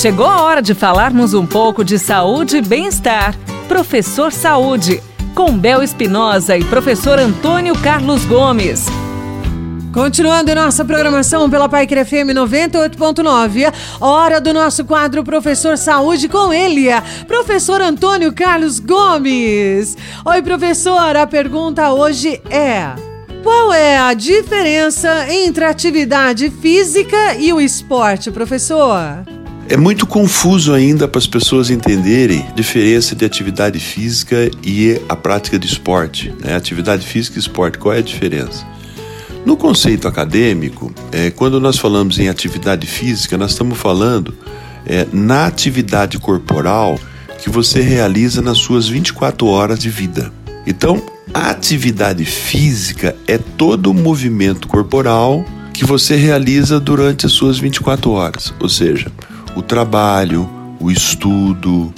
Chegou a hora de falarmos um pouco de saúde e bem-estar. Professor Saúde, com Bel Espinosa e professor Antônio Carlos Gomes. Continuando nossa programação pela Pai FM 98.9, hora do nosso quadro Professor Saúde com ele, professor Antônio Carlos Gomes. Oi, professor, a pergunta hoje é: qual é a diferença entre a atividade física e o esporte, professor? É muito confuso ainda para as pessoas entenderem a diferença de atividade física e a prática de esporte. Né? Atividade física e esporte, qual é a diferença? No conceito acadêmico, é, quando nós falamos em atividade física, nós estamos falando é, na atividade corporal que você realiza nas suas 24 horas de vida. Então, a atividade física é todo o movimento corporal que você realiza durante as suas 24 horas. Ou seja, o trabalho, o estudo,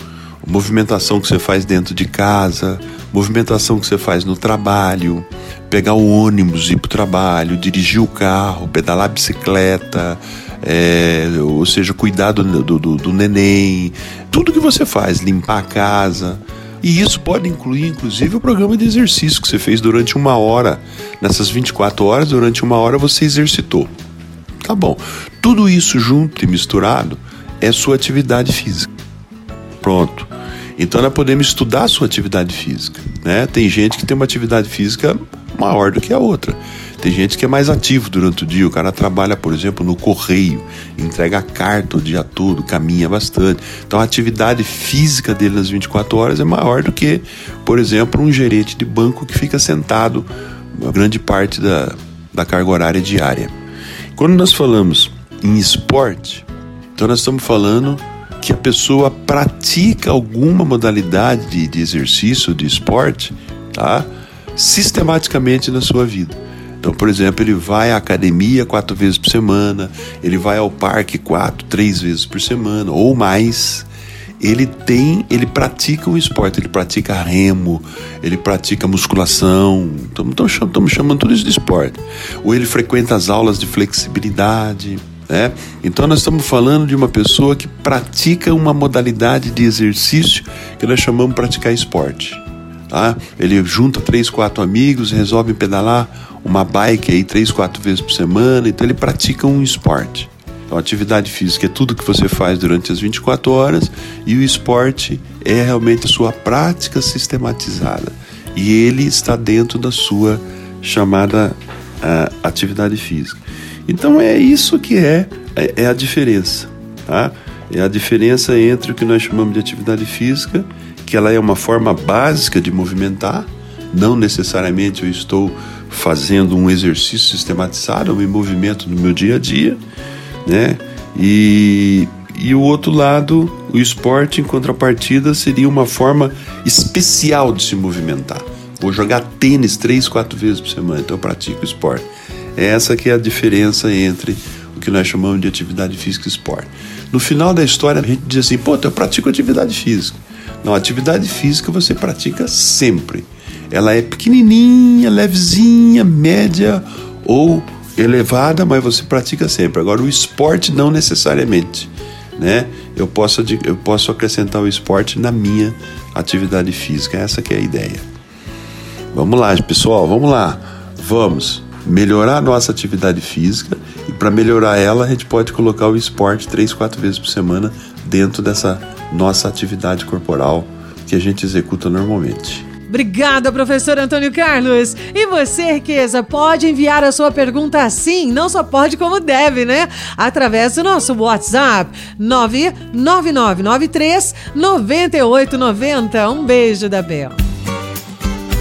movimentação que você faz dentro de casa, movimentação que você faz no trabalho, pegar o ônibus, ir para o trabalho, dirigir o carro, pedalar a bicicleta, é, ou seja, cuidar do, do, do neném, tudo que você faz, limpar a casa. E isso pode incluir, inclusive, o programa de exercício que você fez durante uma hora. Nessas 24 horas, durante uma hora, você exercitou. Tá bom. Tudo isso junto e misturado é sua atividade física. Pronto. Então nós podemos estudar a sua atividade física. Né? Tem gente que tem uma atividade física maior do que a outra. Tem gente que é mais ativo durante o dia. O cara trabalha, por exemplo, no correio, entrega carta o dia todo, caminha bastante. Então a atividade física dele nas 24 horas é maior do que, por exemplo, um gerente de banco que fica sentado uma grande parte da, da carga horária diária. Quando nós falamos em esporte, então nós estamos falando que a pessoa pratica alguma modalidade de, de exercício, de esporte, tá? Sistematicamente na sua vida. Então, por exemplo, ele vai à academia quatro vezes por semana, ele vai ao parque quatro, três vezes por semana ou mais. Ele tem, ele pratica um esporte, ele pratica remo, ele pratica musculação, estamos chamando, chamando tudo isso de esporte. Ou ele frequenta as aulas de flexibilidade, né? Então nós estamos falando de uma pessoa que pratica uma modalidade de exercício que nós chamamos de praticar esporte. Tá? Ele junta três, quatro amigos, resolve pedalar uma bike aí três, quatro vezes por semana, então ele pratica um esporte. Então, atividade física é tudo que você faz durante as 24 horas e o esporte é realmente a sua prática sistematizada. E ele está dentro da sua chamada uh, atividade física. Então é isso que é, é, é a diferença, tá? É a diferença entre o que nós chamamos de atividade física, que ela é uma forma básica de movimentar, não necessariamente eu estou fazendo um exercício sistematizado, um movimento no meu dia a dia, né? E, e o outro lado, o esporte em contrapartida seria uma forma especial de se movimentar. Vou jogar tênis três, quatro vezes por semana, então eu pratico esporte. Essa que é a diferença entre o que nós chamamos de atividade física e esporte. No final da história, a gente diz assim, pô, eu pratico atividade física. Não, atividade física você pratica sempre. Ela é pequenininha, levezinha, média ou elevada, mas você pratica sempre. Agora, o esporte não necessariamente. Né? Eu, posso, eu posso acrescentar o esporte na minha atividade física. Essa que é a ideia. Vamos lá, pessoal, vamos lá. Vamos melhorar a nossa atividade física e para melhorar ela a gente pode colocar o esporte três, quatro vezes por semana dentro dessa nossa atividade corporal que a gente executa normalmente. Obrigada, professor Antônio Carlos. E você, riqueza, pode enviar a sua pergunta assim, não só pode como deve, né? Através do nosso WhatsApp 99993 9890. Um beijo da Bel.